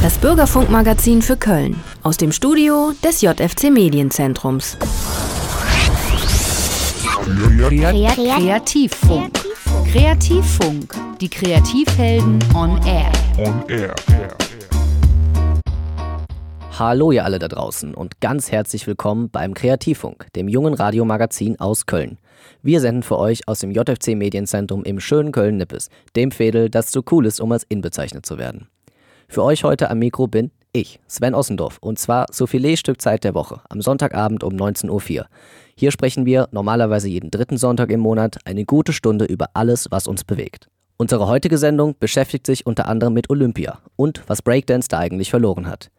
Das Bürgerfunkmagazin für Köln aus dem Studio des JFC Medienzentrums. Kreativfunk. Kreativfunk. Die Kreativhelden on Air. On Air. Hallo ihr alle da draußen und ganz herzlich willkommen beim Kreativfunk, dem jungen Radiomagazin aus Köln. Wir senden für euch aus dem JFC Medienzentrum im schönen Köln-Nippes, dem Fädel, das zu cool ist, um als in bezeichnet zu werden. Für euch heute am Mikro bin ich, Sven Ossendorf, und zwar zur Filetstückzeit der Woche, am Sonntagabend um 19.04 Uhr. Hier sprechen wir normalerweise jeden dritten Sonntag im Monat eine gute Stunde über alles, was uns bewegt. Unsere heutige Sendung beschäftigt sich unter anderem mit Olympia und was Breakdance da eigentlich verloren hat.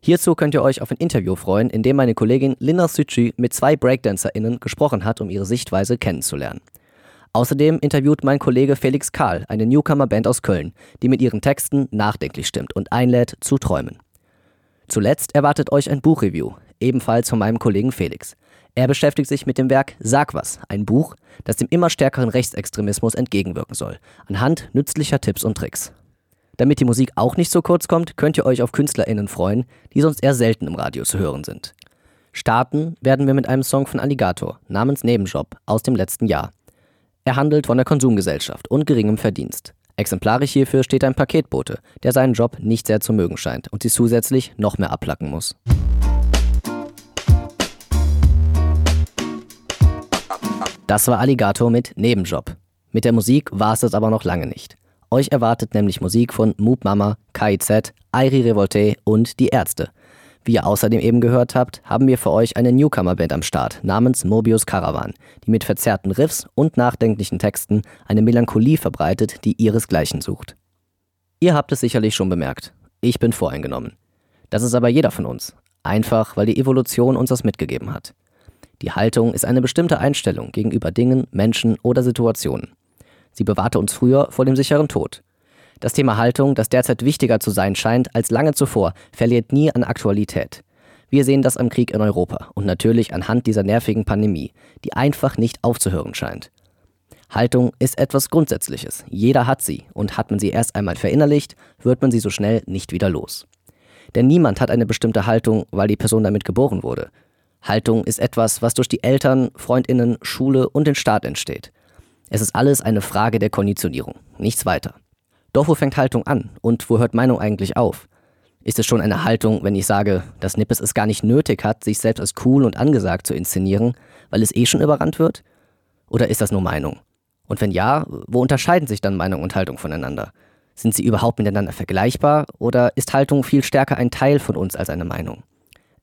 Hierzu könnt ihr euch auf ein Interview freuen, in dem meine Kollegin Linda Sücci mit zwei BreakdancerInnen gesprochen hat, um ihre Sichtweise kennenzulernen. Außerdem interviewt mein Kollege Felix Karl eine Newcomer-Band aus Köln, die mit ihren Texten nachdenklich stimmt und einlädt zu träumen. Zuletzt erwartet euch ein Buchreview, ebenfalls von meinem Kollegen Felix. Er beschäftigt sich mit dem Werk Sag was, ein Buch, das dem immer stärkeren Rechtsextremismus entgegenwirken soll, anhand nützlicher Tipps und Tricks. Damit die Musik auch nicht so kurz kommt, könnt ihr euch auf KünstlerInnen freuen, die sonst eher selten im Radio zu hören sind. Starten werden wir mit einem Song von Alligator namens Nebenjob aus dem letzten Jahr. Er handelt von der Konsumgesellschaft und geringem Verdienst. Exemplarisch hierfür steht ein Paketbote, der seinen Job nicht sehr zu mögen scheint und sie zusätzlich noch mehr abplacken muss. Das war Alligator mit Nebenjob. Mit der Musik war es das aber noch lange nicht. Euch erwartet nämlich Musik von Moop Mama, KIZ, Airi Revolte und Die Ärzte – wie ihr außerdem eben gehört habt, haben wir für euch eine Newcomer-Band am Start namens Mobius Caravan, die mit verzerrten Riffs und nachdenklichen Texten eine Melancholie verbreitet, die ihresgleichen sucht. Ihr habt es sicherlich schon bemerkt. Ich bin voreingenommen. Das ist aber jeder von uns. Einfach, weil die Evolution uns das mitgegeben hat. Die Haltung ist eine bestimmte Einstellung gegenüber Dingen, Menschen oder Situationen. Sie bewahrte uns früher vor dem sicheren Tod. Das Thema Haltung, das derzeit wichtiger zu sein scheint als lange zuvor, verliert nie an Aktualität. Wir sehen das am Krieg in Europa und natürlich anhand dieser nervigen Pandemie, die einfach nicht aufzuhören scheint. Haltung ist etwas Grundsätzliches. Jeder hat sie und hat man sie erst einmal verinnerlicht, wird man sie so schnell nicht wieder los. Denn niemand hat eine bestimmte Haltung, weil die Person damit geboren wurde. Haltung ist etwas, was durch die Eltern, Freundinnen, Schule und den Staat entsteht. Es ist alles eine Frage der Konditionierung, nichts weiter. Doch wo fängt Haltung an und wo hört Meinung eigentlich auf? Ist es schon eine Haltung, wenn ich sage, dass Nippes es gar nicht nötig hat, sich selbst als cool und angesagt zu inszenieren, weil es eh schon überrannt wird? Oder ist das nur Meinung? Und wenn ja, wo unterscheiden sich dann Meinung und Haltung voneinander? Sind sie überhaupt miteinander vergleichbar oder ist Haltung viel stärker ein Teil von uns als eine Meinung?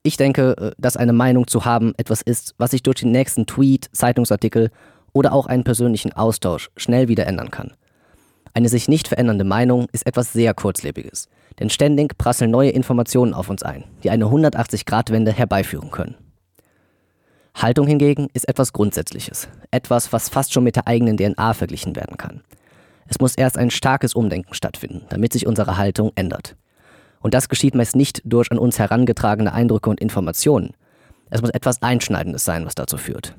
Ich denke, äh, dass eine Meinung zu haben etwas ist, was sich durch den nächsten Tweet, Zeitungsartikel oder auch einen persönlichen Austausch schnell wieder ändern kann. Eine sich nicht verändernde Meinung ist etwas sehr Kurzlebiges, denn ständig prasseln neue Informationen auf uns ein, die eine 180-Grad-Wende herbeiführen können. Haltung hingegen ist etwas Grundsätzliches, etwas, was fast schon mit der eigenen DNA verglichen werden kann. Es muss erst ein starkes Umdenken stattfinden, damit sich unsere Haltung ändert. Und das geschieht meist nicht durch an uns herangetragene Eindrücke und Informationen. Es muss etwas Einschneidendes sein, was dazu führt.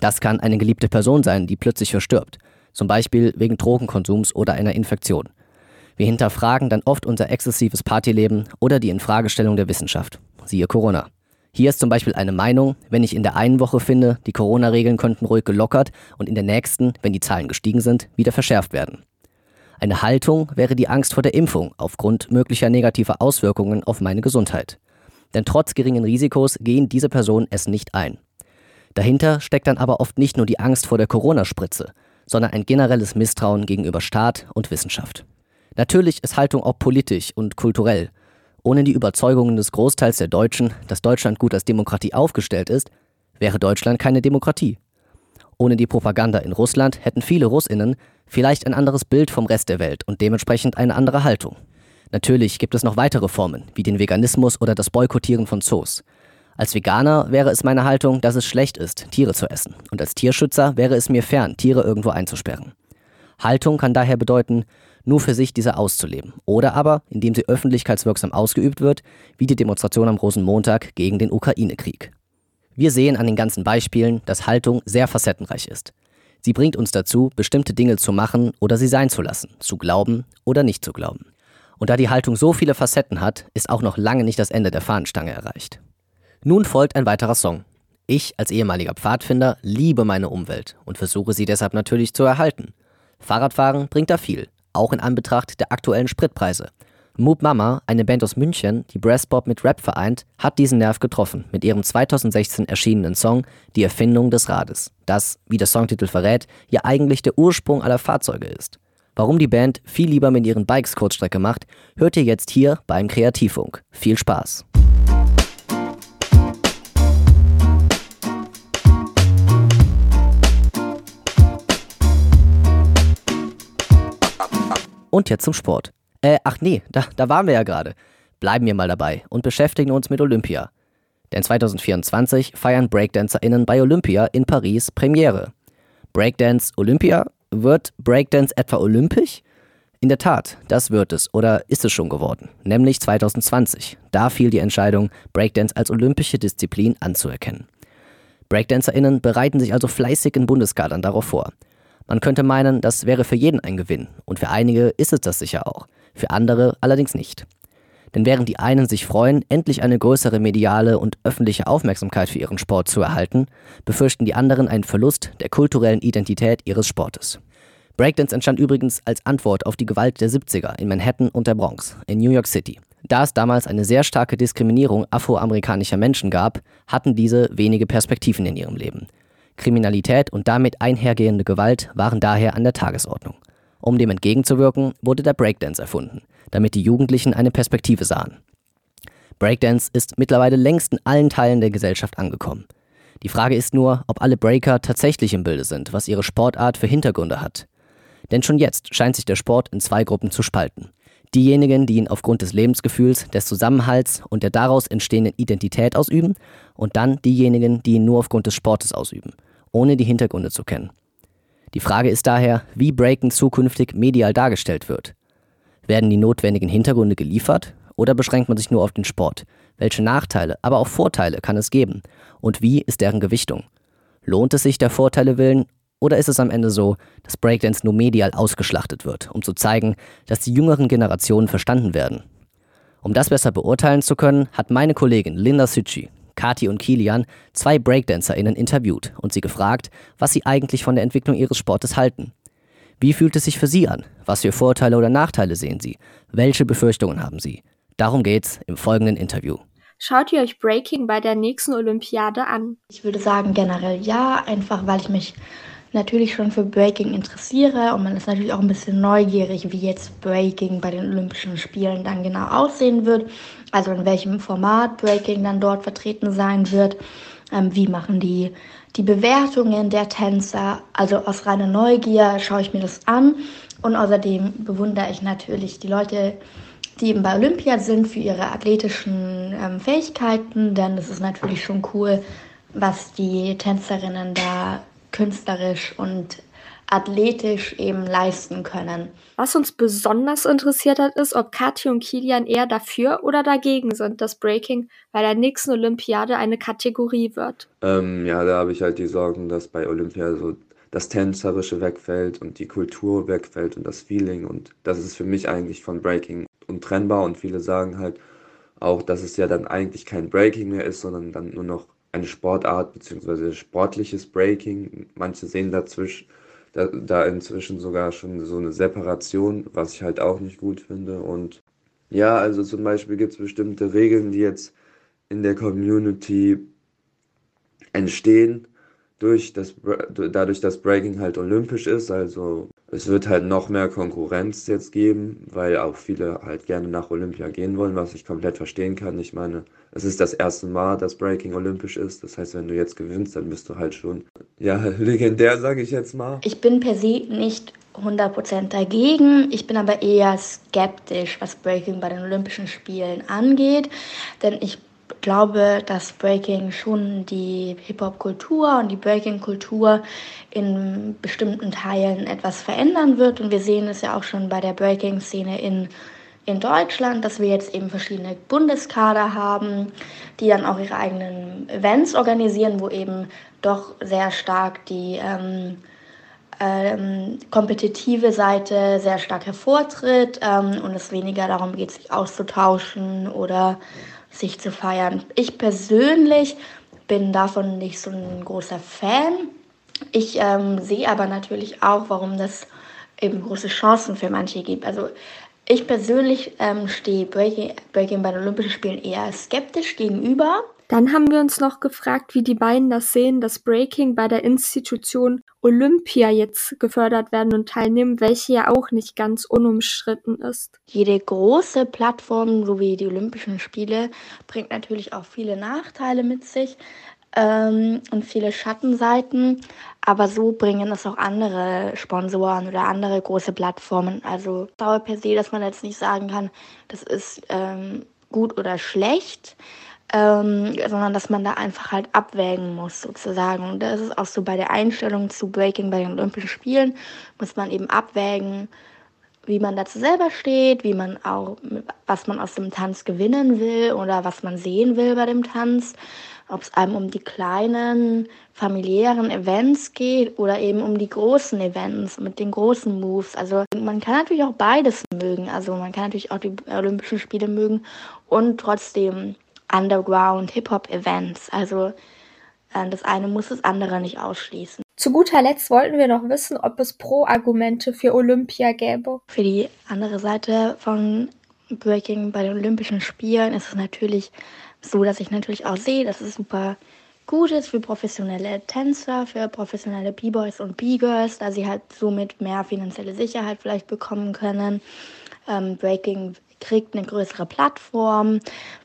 Das kann eine geliebte Person sein, die plötzlich verstirbt zum Beispiel wegen Drogenkonsums oder einer Infektion. Wir hinterfragen dann oft unser exzessives Partyleben oder die Infragestellung der Wissenschaft. Siehe Corona. Hier ist zum Beispiel eine Meinung, wenn ich in der einen Woche finde, die Corona-Regeln könnten ruhig gelockert und in der nächsten, wenn die Zahlen gestiegen sind, wieder verschärft werden. Eine Haltung wäre die Angst vor der Impfung aufgrund möglicher negativer Auswirkungen auf meine Gesundheit. Denn trotz geringen Risikos gehen diese Personen es nicht ein. Dahinter steckt dann aber oft nicht nur die Angst vor der Corona-Spritze, sondern ein generelles Misstrauen gegenüber Staat und Wissenschaft. Natürlich ist Haltung auch politisch und kulturell. Ohne die Überzeugungen des Großteils der Deutschen, dass Deutschland gut als Demokratie aufgestellt ist, wäre Deutschland keine Demokratie. Ohne die Propaganda in Russland hätten viele Russinnen vielleicht ein anderes Bild vom Rest der Welt und dementsprechend eine andere Haltung. Natürlich gibt es noch weitere Formen, wie den Veganismus oder das Boykottieren von Zoos. Als Veganer wäre es meine Haltung, dass es schlecht ist, Tiere zu essen. Und als Tierschützer wäre es mir fern, Tiere irgendwo einzusperren. Haltung kann daher bedeuten, nur für sich diese auszuleben. Oder aber, indem sie öffentlichkeitswirksam ausgeübt wird, wie die Demonstration am Rosenmontag gegen den Ukraine-Krieg. Wir sehen an den ganzen Beispielen, dass Haltung sehr facettenreich ist. Sie bringt uns dazu, bestimmte Dinge zu machen oder sie sein zu lassen, zu glauben oder nicht zu glauben. Und da die Haltung so viele Facetten hat, ist auch noch lange nicht das Ende der Fahnenstange erreicht. Nun folgt ein weiterer Song. Ich als ehemaliger Pfadfinder liebe meine Umwelt und versuche sie deshalb natürlich zu erhalten. Fahrradfahren bringt da viel, auch in Anbetracht der aktuellen Spritpreise. Moop Mama, eine Band aus München, die Brassbob mit Rap vereint, hat diesen Nerv getroffen mit ihrem 2016 erschienenen Song Die Erfindung des Rades, das, wie der Songtitel verrät, ja eigentlich der Ursprung aller Fahrzeuge ist. Warum die Band viel lieber mit ihren Bikes Kurzstrecke macht, hört ihr jetzt hier beim Kreativfunk. Viel Spaß! Und jetzt zum Sport. Äh, ach nee, da, da waren wir ja gerade. Bleiben wir mal dabei und beschäftigen uns mit Olympia. Denn 2024 feiern BreakdancerInnen bei Olympia in Paris Premiere. Breakdance Olympia? Wird Breakdance etwa olympisch? In der Tat, das wird es oder ist es schon geworden, nämlich 2020. Da fiel die Entscheidung, Breakdance als olympische Disziplin anzuerkennen. BreakdancerInnen bereiten sich also fleißig in Bundeskadern darauf vor. Man könnte meinen, das wäre für jeden ein Gewinn. Und für einige ist es das sicher auch. Für andere allerdings nicht. Denn während die einen sich freuen, endlich eine größere mediale und öffentliche Aufmerksamkeit für ihren Sport zu erhalten, befürchten die anderen einen Verlust der kulturellen Identität ihres Sportes. Breakdance entstand übrigens als Antwort auf die Gewalt der 70er in Manhattan und der Bronx, in New York City. Da es damals eine sehr starke Diskriminierung afroamerikanischer Menschen gab, hatten diese wenige Perspektiven in ihrem Leben. Kriminalität und damit einhergehende Gewalt waren daher an der Tagesordnung. Um dem entgegenzuwirken, wurde der Breakdance erfunden, damit die Jugendlichen eine Perspektive sahen. Breakdance ist mittlerweile längst in allen Teilen der Gesellschaft angekommen. Die Frage ist nur, ob alle Breaker tatsächlich im Bilde sind, was ihre Sportart für Hintergründe hat. Denn schon jetzt scheint sich der Sport in zwei Gruppen zu spalten. Diejenigen, die ihn aufgrund des Lebensgefühls, des Zusammenhalts und der daraus entstehenden Identität ausüben, und dann diejenigen, die ihn nur aufgrund des Sportes ausüben ohne die Hintergründe zu kennen. Die Frage ist daher, wie Breaken zukünftig medial dargestellt wird. Werden die notwendigen Hintergründe geliefert oder beschränkt man sich nur auf den Sport? Welche Nachteile, aber auch Vorteile kann es geben? Und wie ist deren Gewichtung? Lohnt es sich der Vorteile willen oder ist es am Ende so, dass Breakdance nur medial ausgeschlachtet wird, um zu zeigen, dass die jüngeren Generationen verstanden werden? Um das besser beurteilen zu können, hat meine Kollegin Linda Sücci Kati und Kilian, zwei BreakdancerInnen interviewt und sie gefragt, was sie eigentlich von der Entwicklung ihres Sportes halten. Wie fühlt es sich für Sie an? Was für Vorteile oder Nachteile sehen Sie? Welche Befürchtungen haben Sie? Darum geht's im folgenden Interview. Schaut ihr euch Breaking bei der nächsten Olympiade an? Ich würde sagen generell ja, einfach weil ich mich natürlich schon für Breaking interessiere und man ist natürlich auch ein bisschen neugierig, wie jetzt Breaking bei den Olympischen Spielen dann genau aussehen wird. Also in welchem Format Breaking dann dort vertreten sein wird. Ähm, wie machen die die Bewertungen der Tänzer? Also aus reiner Neugier schaue ich mir das an. Und außerdem bewundere ich natürlich die Leute, die eben bei Olympia sind für ihre athletischen ähm, Fähigkeiten, denn es ist natürlich schon cool, was die Tänzerinnen da künstlerisch und athletisch eben leisten können. Was uns besonders interessiert hat, ist, ob Kathi und Kilian eher dafür oder dagegen sind, dass Breaking bei der nächsten Olympiade eine Kategorie wird. Ähm, ja, da habe ich halt die Sorgen, dass bei Olympia so das Tänzerische wegfällt und die Kultur wegfällt und das Feeling. Und das ist für mich eigentlich von Breaking untrennbar. Und viele sagen halt auch, dass es ja dann eigentlich kein Breaking mehr ist, sondern dann nur noch eine Sportart bzw. sportliches Breaking. Manche sehen dazwischen da, da inzwischen sogar schon so eine Separation, was ich halt auch nicht gut finde. Und ja, also zum Beispiel gibt es bestimmte Regeln, die jetzt in der Community entstehen, durch das, dadurch, dass Breaking halt olympisch ist. Also es wird halt noch mehr Konkurrenz jetzt geben, weil auch viele halt gerne nach Olympia gehen wollen, was ich komplett verstehen kann. Ich meine, es ist das erste Mal, dass Breaking olympisch ist. Das heißt, wenn du jetzt gewinnst, dann bist du halt schon, ja, legendär, sage ich jetzt mal. Ich bin per se nicht 100% dagegen. Ich bin aber eher skeptisch, was Breaking bei den Olympischen Spielen angeht, denn ich glaube, dass Breaking schon die Hip-Hop-Kultur und die Breaking-Kultur in bestimmten Teilen etwas verändern wird. Und wir sehen es ja auch schon bei der Breaking-Szene in, in Deutschland, dass wir jetzt eben verschiedene Bundeskader haben, die dann auch ihre eigenen Events organisieren, wo eben doch sehr stark die ähm, ähm, kompetitive Seite sehr stark hervortritt ähm, und es weniger darum geht, sich auszutauschen oder sich zu feiern. Ich persönlich bin davon nicht so ein großer Fan. Ich ähm, sehe aber natürlich auch, warum das eben große Chancen für manche gibt. Also ich persönlich ähm, stehe Breaking, Breaking bei den Olympischen Spielen eher skeptisch gegenüber. Dann haben wir uns noch gefragt, wie die beiden das sehen, dass Breaking bei der Institution Olympia jetzt gefördert werden und teilnehmen, welche ja auch nicht ganz unumstritten ist. Jede große Plattform, so wie die Olympischen Spiele, bringt natürlich auch viele Nachteile mit sich ähm, und viele Schattenseiten. Aber so bringen es auch andere Sponsoren oder andere große Plattformen. Also dauer per se, dass man jetzt nicht sagen kann, das ist ähm, gut oder schlecht ähm, sondern dass man da einfach halt abwägen muss sozusagen. Und das ist auch so bei der Einstellung zu Breaking bei den Olympischen Spielen, muss man eben abwägen, wie man dazu selber steht, wie man auch, was man aus dem Tanz gewinnen will oder was man sehen will bei dem Tanz. Ob es einem um die kleinen familiären Events geht oder eben um die großen Events mit den großen Moves. Also man kann natürlich auch beides mögen. Also man kann natürlich auch die Olympischen Spiele mögen und trotzdem Underground Hip-Hop-Events. Also äh, das eine muss das andere nicht ausschließen. Zu guter Letzt wollten wir noch wissen, ob es Pro-Argumente für Olympia gäbe. Für die andere Seite von Breaking bei den Olympischen Spielen ist es natürlich so, dass ich natürlich auch sehe, dass es super gut ist für professionelle Tänzer, für professionelle B-Boys und B-Girls, da sie halt somit mehr finanzielle Sicherheit vielleicht bekommen können. Ähm, Breaking kriegt eine größere Plattform.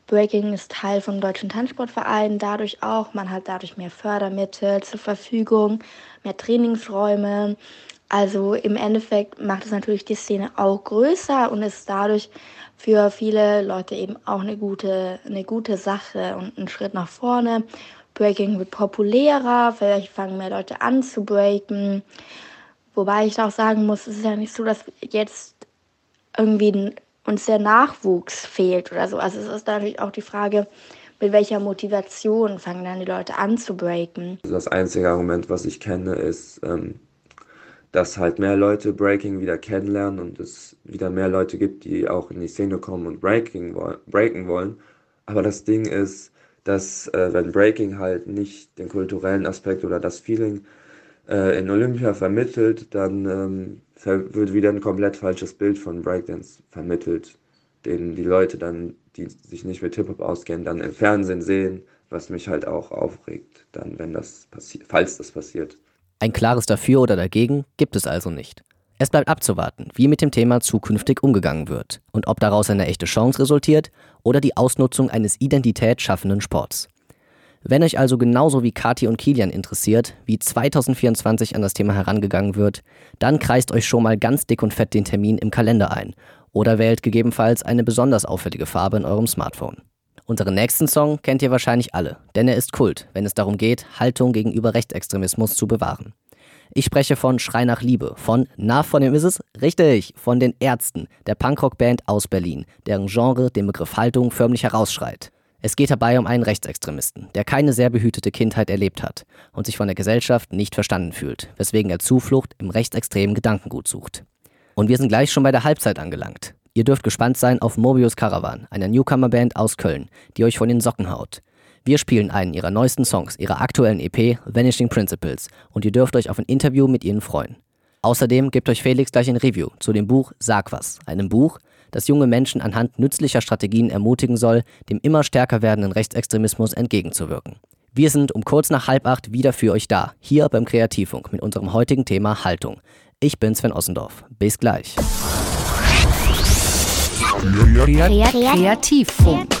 Breaking ist Teil vom Deutschen Tanzsportverein, dadurch auch. Man hat dadurch mehr Fördermittel zur Verfügung, mehr Trainingsräume. Also im Endeffekt macht es natürlich die Szene auch größer und ist dadurch für viele Leute eben auch eine gute, eine gute Sache und ein Schritt nach vorne. Breaking wird populärer, vielleicht fangen mehr Leute an zu breaken. Wobei ich auch sagen muss, es ist ja nicht so, dass jetzt irgendwie uns der Nachwuchs fehlt oder so. Also es ist natürlich auch die Frage, mit welcher Motivation fangen dann die Leute an zu breaken. Das einzige Argument, was ich kenne, ist, ähm, dass halt mehr Leute Breaking wieder kennenlernen und es wieder mehr Leute gibt, die auch in die Szene kommen und Breaking breaken wollen. Aber das Ding ist, dass äh, wenn Breaking halt nicht den kulturellen Aspekt oder das Feeling äh, in Olympia vermittelt, dann ähm, wird wieder ein komplett falsches Bild von Breakdance vermittelt, den die Leute dann, die sich nicht mit Hip-Hop auskennen, dann im Fernsehen sehen, was mich halt auch aufregt, dann, wenn das passiert, falls das passiert. Ein klares Dafür oder Dagegen gibt es also nicht. Es bleibt abzuwarten, wie mit dem Thema zukünftig umgegangen wird und ob daraus eine echte Chance resultiert oder die Ausnutzung eines identitätsschaffenden Sports. Wenn euch also genauso wie Kati und Kilian interessiert, wie 2024 an das Thema herangegangen wird, dann kreist euch schon mal ganz dick und fett den Termin im Kalender ein oder wählt gegebenenfalls eine besonders auffällige Farbe in eurem Smartphone. Unseren nächsten Song kennt ihr wahrscheinlich alle, denn er ist Kult, wenn es darum geht, Haltung gegenüber Rechtsextremismus zu bewahren. Ich spreche von Schrei nach Liebe, von, na, von wem ist es? Richtig, von den Ärzten, der Punkrock-Band aus Berlin, deren Genre den Begriff Haltung förmlich herausschreit. Es geht dabei um einen Rechtsextremisten, der keine sehr behütete Kindheit erlebt hat und sich von der Gesellschaft nicht verstanden fühlt, weswegen er Zuflucht im rechtsextremen Gedankengut sucht. Und wir sind gleich schon bei der Halbzeit angelangt. Ihr dürft gespannt sein auf Mobius Caravan, einer Newcomer-Band aus Köln, die euch von den Socken haut. Wir spielen einen ihrer neuesten Songs, ihrer aktuellen EP Vanishing Principles und ihr dürft euch auf ein Interview mit ihnen freuen. Außerdem gibt euch Felix gleich ein Review zu dem Buch Sag was, einem Buch, das junge Menschen anhand nützlicher Strategien ermutigen soll, dem immer stärker werdenden Rechtsextremismus entgegenzuwirken. Wir sind um kurz nach halb acht wieder für euch da, hier beim Kreativfunk mit unserem heutigen Thema Haltung. Ich bin Sven Ossendorf. Bis gleich. Kreativfunk.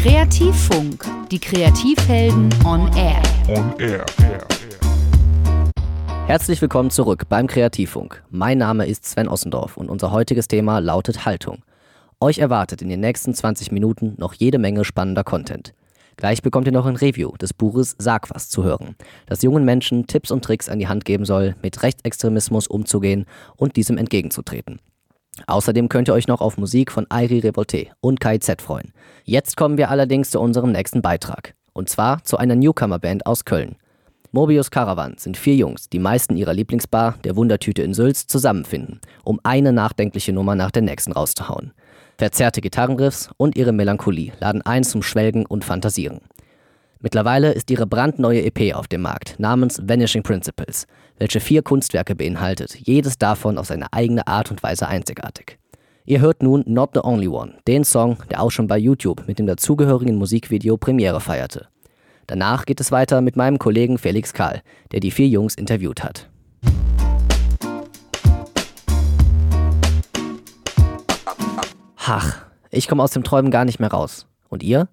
Kreativfunk. Die Kreativhelden on Air. On Air. Herzlich willkommen zurück beim Kreativfunk. Mein Name ist Sven Ossendorf und unser heutiges Thema lautet Haltung. Euch erwartet in den nächsten 20 Minuten noch jede Menge spannender Content. Gleich bekommt ihr noch ein Review des Buches Sag was zu hören, das jungen Menschen Tipps und Tricks an die Hand geben soll, mit Rechtsextremismus umzugehen und diesem entgegenzutreten. Außerdem könnt ihr euch noch auf Musik von Airi Revolte und KIZ freuen. Jetzt kommen wir allerdings zu unserem nächsten Beitrag. Und zwar zu einer Newcomer-Band aus Köln. Mobius Caravan sind vier Jungs, die meisten ihrer Lieblingsbar, der Wundertüte in Sülz, zusammenfinden, um eine nachdenkliche Nummer nach der nächsten rauszuhauen. Verzerrte Gitarrenriffs und ihre Melancholie laden ein zum Schwelgen und Fantasieren. Mittlerweile ist ihre brandneue EP auf dem Markt namens Vanishing Principles, welche vier Kunstwerke beinhaltet, jedes davon auf seine eigene Art und Weise einzigartig. Ihr hört nun Not the Only One, den Song, der auch schon bei YouTube mit dem dazugehörigen Musikvideo Premiere feierte. Danach geht es weiter mit meinem Kollegen Felix Karl, der die vier Jungs interviewt hat. Ach, ich komme aus dem Träumen gar nicht mehr raus. Und ihr?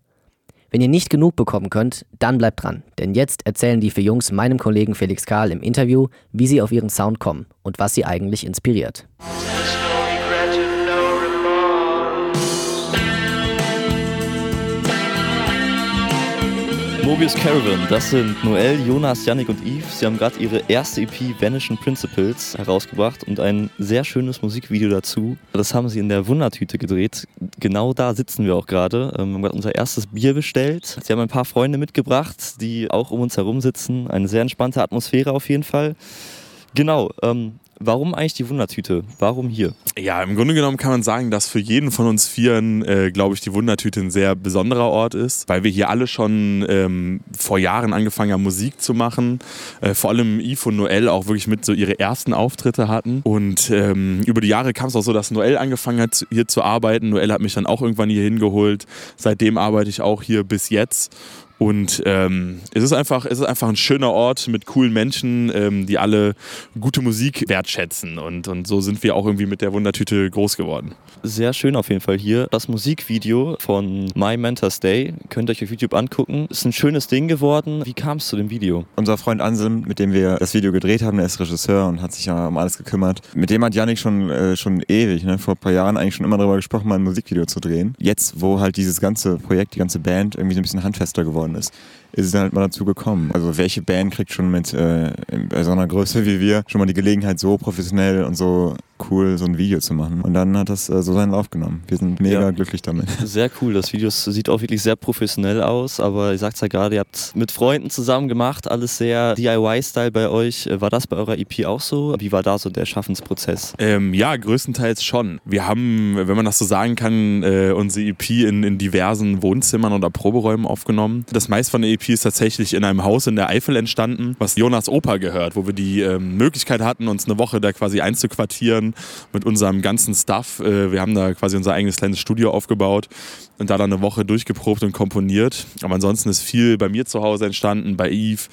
Wenn ihr nicht genug bekommen könnt, dann bleibt dran, denn jetzt erzählen die vier Jungs meinem Kollegen Felix Karl im Interview, wie sie auf ihren Sound kommen und was sie eigentlich inspiriert. Mobius Caravan, das sind Noel, Jonas, Yannick und Yves. Sie haben gerade ihre erste EP Vanishing Principles herausgebracht und ein sehr schönes Musikvideo dazu. Das haben sie in der Wundertüte gedreht. Genau da sitzen wir auch gerade. Ähm, wir haben gerade unser erstes Bier bestellt. Sie haben ein paar Freunde mitgebracht, die auch um uns herum sitzen. Eine sehr entspannte Atmosphäre auf jeden Fall. Genau, ähm, Warum eigentlich die Wundertüte? Warum hier? Ja, im Grunde genommen kann man sagen, dass für jeden von uns Vieren, äh, glaube ich, die Wundertüte ein sehr besonderer Ort ist, weil wir hier alle schon ähm, vor Jahren angefangen haben, Musik zu machen. Äh, vor allem Yves und Noel auch wirklich mit so ihre ersten Auftritte hatten. Und ähm, über die Jahre kam es auch so, dass Noel angefangen hat, hier zu arbeiten. Noel hat mich dann auch irgendwann hier hingeholt. Seitdem arbeite ich auch hier bis jetzt. Und ähm, es, ist einfach, es ist einfach ein schöner Ort mit coolen Menschen, ähm, die alle gute Musik wertschätzen. Und, und so sind wir auch irgendwie mit der Wundertüte groß geworden. Sehr schön auf jeden Fall hier. Das Musikvideo von My Mentor's Day könnt ihr euch auf YouTube angucken. Ist ein schönes Ding geworden. Wie kam es zu dem Video? Unser Freund Anselm, mit dem wir das Video gedreht haben, der ist Regisseur und hat sich ja um alles gekümmert. Mit dem hat Janik schon, äh, schon ewig, ne, vor ein paar Jahren eigentlich schon immer darüber gesprochen, mal ein Musikvideo zu drehen. Jetzt, wo halt dieses ganze Projekt, die ganze Band irgendwie so ein bisschen handfester geworden ist, ist es dann halt mal dazu gekommen. Also welche Band kriegt schon mit äh, bei so einer Größe wie wir schon mal die Gelegenheit, so professionell und so cool so ein Video zu machen. Und dann hat das äh, so seinen Lauf genommen. Wir sind mega ja. glücklich damit. Sehr cool. Das Video sieht auch wirklich sehr professionell aus, aber ihr sagt es ja gerade, ihr habt mit Freunden zusammen gemacht, alles sehr DIY-Style bei euch. War das bei eurer EP auch so? Wie war da so der Schaffensprozess? Ähm, ja, größtenteils schon. Wir haben, wenn man das so sagen kann, äh, unsere EP in, in diversen Wohnzimmern oder Proberäumen aufgenommen. Das meiste von der EP ist tatsächlich in einem Haus in der Eifel entstanden, was Jonas Opa gehört, wo wir die ähm, Möglichkeit hatten, uns eine Woche da quasi einzuquartieren mit unserem ganzen Stuff. Äh, wir haben da quasi unser eigenes kleines Studio aufgebaut und da dann eine Woche durchgeprobt und komponiert. Aber ansonsten ist viel bei mir zu Hause entstanden, bei Eve,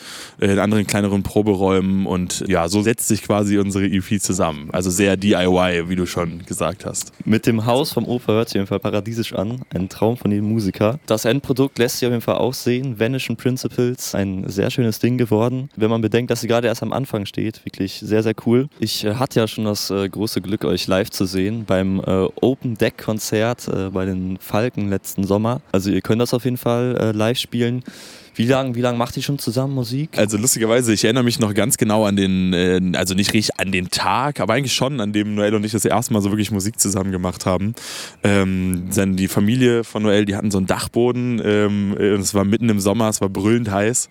äh, in anderen kleineren Proberäumen und ja, so setzt sich quasi unsere EP zusammen. Also sehr DIY, wie du schon gesagt hast. Mit dem Haus vom Opa hört sich auf jeden Fall paradiesisch an. Ein Traum von jedem Musiker. Das Endprodukt lässt sich auf jeden Fall aussehen. Vanishing Principles, ein sehr schönes Ding geworden. Wenn man bedenkt, dass sie gerade erst am Anfang steht, wirklich sehr, sehr cool. Ich äh, hatte ja schon das äh, große Glück, euch live zu sehen beim äh, Open Deck Konzert bei den Falken letzten Sommer. Also ihr könnt das auf jeden Fall live spielen. Wie lange wie lang macht ihr schon zusammen Musik? Also lustigerweise, ich erinnere mich noch ganz genau an den, äh, also nicht richtig an den Tag, aber eigentlich schon, an dem Noel und ich das erste Mal so wirklich Musik zusammen gemacht haben. Ähm, die Familie von Noel, die hatten so einen Dachboden ähm, und es war mitten im Sommer, es war brüllend heiß.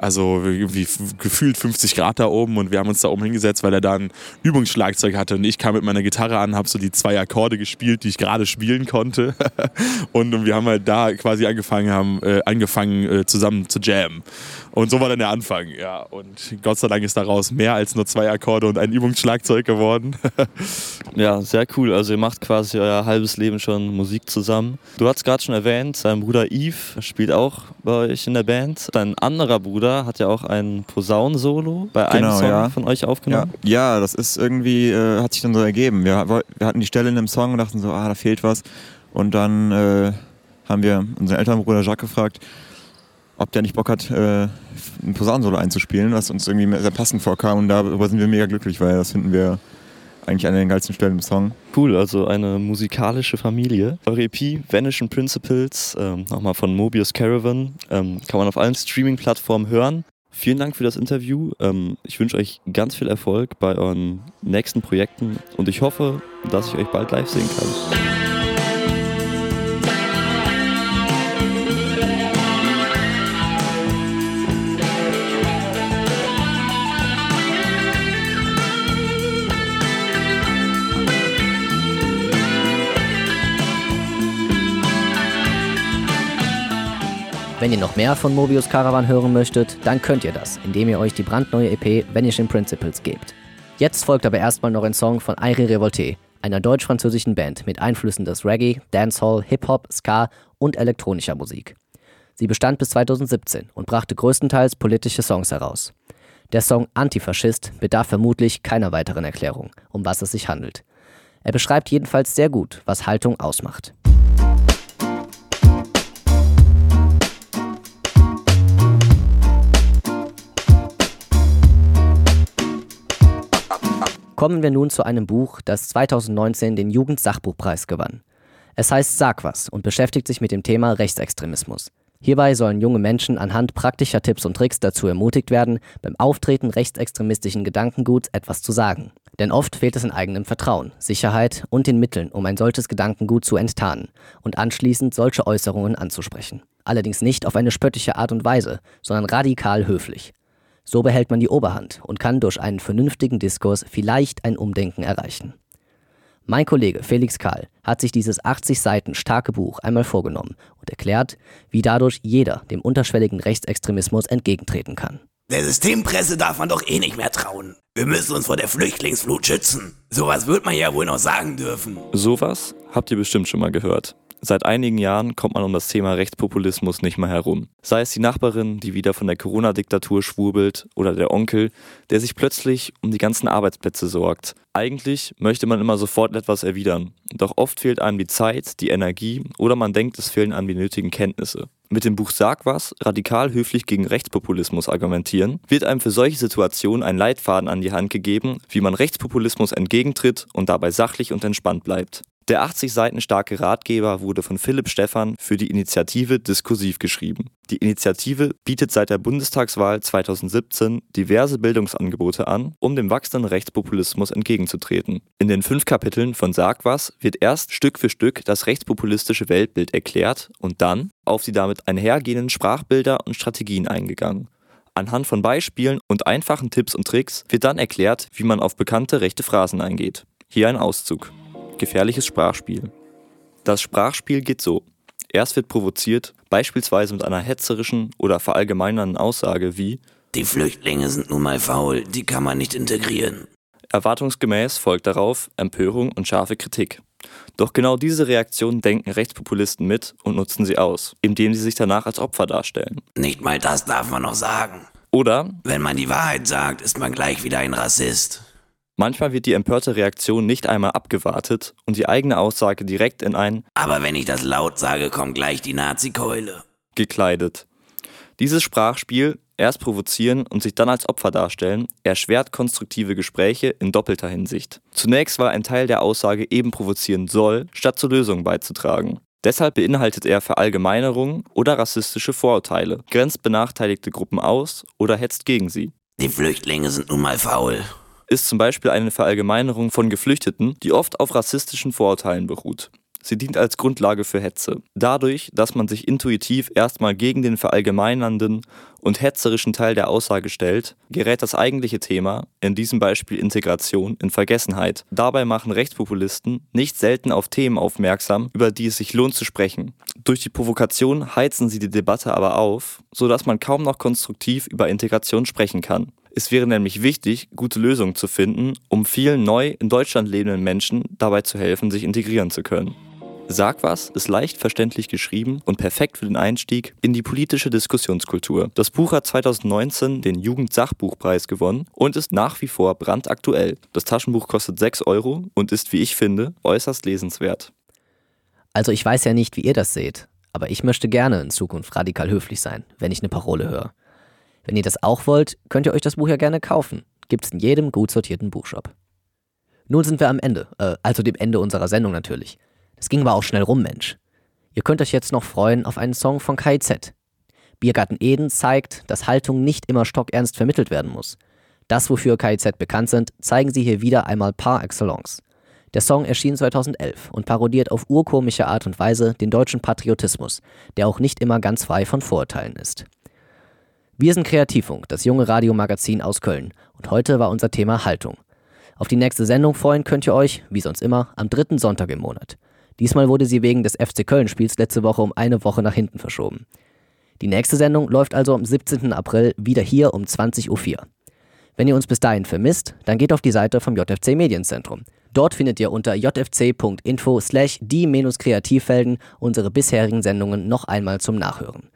Also irgendwie gefühlt 50 Grad da oben und wir haben uns da oben hingesetzt, weil er da ein Übungsschlagzeug hatte und ich kam mit meiner Gitarre an, habe so die zwei Akkorde gespielt, die ich gerade spielen konnte und, wir haben halt da quasi angefangen haben, äh, angefangen äh, zusammen zu jammen. Und so war dann der Anfang, ja. Und Gott sei Dank ist daraus mehr als nur zwei Akkorde und ein Übungsschlagzeug geworden. ja, sehr cool. Also ihr macht quasi euer halbes Leben schon Musik zusammen. Du hast gerade schon erwähnt, sein Bruder Yves spielt auch bei euch in der Band. Dein anderer Bruder hat ja auch ein Posaunensolo bei einem genau, Song ja. von euch aufgenommen. Ja, ja das ist irgendwie, äh, hat sich dann so ergeben. Wir, wir, hatten die Stelle in einem Song und dachten so, ah, da fehlt was. Und dann äh, haben wir unseren älteren Bruder Jacques gefragt, ob der nicht Bock hat, äh, ein Posaunensolo einzuspielen, was uns irgendwie sehr passend vorkam. Und darüber sind wir mega glücklich, weil das finden wir eigentlich eine der geilsten Stellen im Song. Cool, also eine musikalische Familie. Eure EP Vanishing Principles, ähm, nochmal von Mobius Caravan, ähm, kann man auf allen Streaming-Plattformen hören. Vielen Dank für das Interview. Ähm, ich wünsche euch ganz viel Erfolg bei euren nächsten Projekten und ich hoffe, dass ich euch bald live sehen kann. Wenn ihr noch mehr von Mobius Caravan hören möchtet, dann könnt ihr das, indem ihr euch die brandneue EP Vanishing Principles gebt. Jetzt folgt aber erstmal noch ein Song von Airi Revolte, einer deutsch-französischen Band mit Einflüssen des Reggae, Dancehall, Hip-Hop, Ska und elektronischer Musik. Sie bestand bis 2017 und brachte größtenteils politische Songs heraus. Der Song Antifaschist bedarf vermutlich keiner weiteren Erklärung, um was es sich handelt. Er beschreibt jedenfalls sehr gut, was Haltung ausmacht. Kommen wir nun zu einem Buch, das 2019 den Jugendsachbuchpreis gewann. Es heißt Sag was und beschäftigt sich mit dem Thema Rechtsextremismus. Hierbei sollen junge Menschen anhand praktischer Tipps und Tricks dazu ermutigt werden, beim Auftreten rechtsextremistischen Gedankenguts etwas zu sagen. Denn oft fehlt es an eigenem Vertrauen, Sicherheit und den Mitteln, um ein solches Gedankengut zu enttarnen und anschließend solche Äußerungen anzusprechen. Allerdings nicht auf eine spöttische Art und Weise, sondern radikal höflich. So behält man die Oberhand und kann durch einen vernünftigen Diskurs vielleicht ein Umdenken erreichen. Mein Kollege Felix Kahl hat sich dieses 80 Seiten starke Buch einmal vorgenommen und erklärt, wie dadurch jeder dem unterschwelligen Rechtsextremismus entgegentreten kann. Der Systempresse darf man doch eh nicht mehr trauen. Wir müssen uns vor der Flüchtlingsflut schützen. Sowas wird man ja wohl noch sagen dürfen. Sowas habt ihr bestimmt schon mal gehört. Seit einigen Jahren kommt man um das Thema Rechtspopulismus nicht mehr herum. Sei es die Nachbarin, die wieder von der Corona-Diktatur schwurbelt, oder der Onkel, der sich plötzlich um die ganzen Arbeitsplätze sorgt. Eigentlich möchte man immer sofort etwas erwidern, doch oft fehlt einem die Zeit, die Energie oder man denkt, es fehlen einem die nötigen Kenntnisse. Mit dem Buch Sag was, radikal höflich gegen Rechtspopulismus argumentieren, wird einem für solche Situationen ein Leitfaden an die Hand gegeben, wie man Rechtspopulismus entgegentritt und dabei sachlich und entspannt bleibt. Der 80 Seiten starke Ratgeber wurde von Philipp Stephan für die Initiative Diskursiv geschrieben. Die Initiative bietet seit der Bundestagswahl 2017 diverse Bildungsangebote an, um dem wachsenden Rechtspopulismus entgegenzutreten. In den fünf Kapiteln von Sag was wird erst Stück für Stück das rechtspopulistische Weltbild erklärt und dann auf die damit einhergehenden Sprachbilder und Strategien eingegangen. Anhand von Beispielen und einfachen Tipps und Tricks wird dann erklärt, wie man auf bekannte rechte Phrasen eingeht. Hier ein Auszug. Gefährliches Sprachspiel. Das Sprachspiel geht so. Erst wird provoziert, beispielsweise mit einer hetzerischen oder verallgemeinernden Aussage wie Die Flüchtlinge sind nun mal faul, die kann man nicht integrieren. Erwartungsgemäß folgt darauf Empörung und scharfe Kritik. Doch genau diese Reaktion denken Rechtspopulisten mit und nutzen sie aus, indem sie sich danach als Opfer darstellen. Nicht mal das darf man noch sagen. Oder Wenn man die Wahrheit sagt, ist man gleich wieder ein Rassist. Manchmal wird die empörte Reaktion nicht einmal abgewartet und die eigene Aussage direkt in ein Aber wenn ich das laut sage, kommt gleich die Nazi-Keule. gekleidet. Dieses Sprachspiel, erst provozieren und sich dann als Opfer darstellen, erschwert konstruktive Gespräche in doppelter Hinsicht. Zunächst war ein Teil der Aussage eben provozieren soll, statt zur Lösung beizutragen. Deshalb beinhaltet er Verallgemeinerungen oder rassistische Vorurteile, grenzt benachteiligte Gruppen aus oder hetzt gegen sie. Die Flüchtlinge sind nun mal faul. Ist zum Beispiel eine Verallgemeinerung von Geflüchteten, die oft auf rassistischen Vorurteilen beruht. Sie dient als Grundlage für Hetze. Dadurch, dass man sich intuitiv erstmal gegen den verallgemeinernden und hetzerischen Teil der Aussage stellt, gerät das eigentliche Thema, in diesem Beispiel Integration, in Vergessenheit. Dabei machen Rechtspopulisten nicht selten auf Themen aufmerksam, über die es sich lohnt zu sprechen. Durch die Provokation heizen sie die Debatte aber auf, sodass man kaum noch konstruktiv über Integration sprechen kann. Es wäre nämlich wichtig, gute Lösungen zu finden, um vielen neu in Deutschland lebenden Menschen dabei zu helfen, sich integrieren zu können. Sag was ist leicht verständlich geschrieben und perfekt für den Einstieg in die politische Diskussionskultur. Das Buch hat 2019 den Jugendsachbuchpreis gewonnen und ist nach wie vor brandaktuell. Das Taschenbuch kostet 6 Euro und ist, wie ich finde, äußerst lesenswert. Also ich weiß ja nicht, wie ihr das seht, aber ich möchte gerne in Zukunft radikal höflich sein, wenn ich eine Parole höre. Wenn ihr das auch wollt, könnt ihr euch das Buch ja gerne kaufen. Gibt's in jedem gut sortierten Buchshop. Nun sind wir am Ende, äh, also dem Ende unserer Sendung natürlich. Das ging aber auch schnell rum, Mensch. Ihr könnt euch jetzt noch freuen auf einen Song von KIZ. Biergarten Eden zeigt, dass Haltung nicht immer stockernst vermittelt werden muss. Das, wofür KIZ bekannt sind, zeigen sie hier wieder einmal par excellence. Der Song erschien 2011 und parodiert auf urkomische Art und Weise den deutschen Patriotismus, der auch nicht immer ganz frei von Vorurteilen ist. Wir sind Kreativfunk, das junge Radiomagazin aus Köln und heute war unser Thema Haltung. Auf die nächste Sendung freuen könnt ihr euch, wie sonst immer, am dritten Sonntag im Monat. Diesmal wurde sie wegen des FC Köln-Spiels letzte Woche um eine Woche nach hinten verschoben. Die nächste Sendung läuft also am 17. April wieder hier um 20.04 Uhr. Wenn ihr uns bis dahin vermisst, dann geht auf die Seite vom JFC Medienzentrum. Dort findet ihr unter jfc.info slash die-kreativfelden unsere bisherigen Sendungen noch einmal zum Nachhören.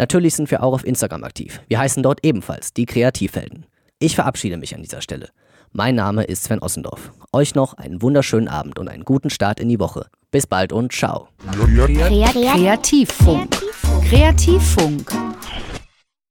Natürlich sind wir auch auf Instagram aktiv. Wir heißen dort ebenfalls die Kreativhelden. Ich verabschiede mich an dieser Stelle. Mein Name ist Sven Ossendorf. Euch noch einen wunderschönen Abend und einen guten Start in die Woche. Bis bald und ciao. Kreativfunk. Kreativfunk.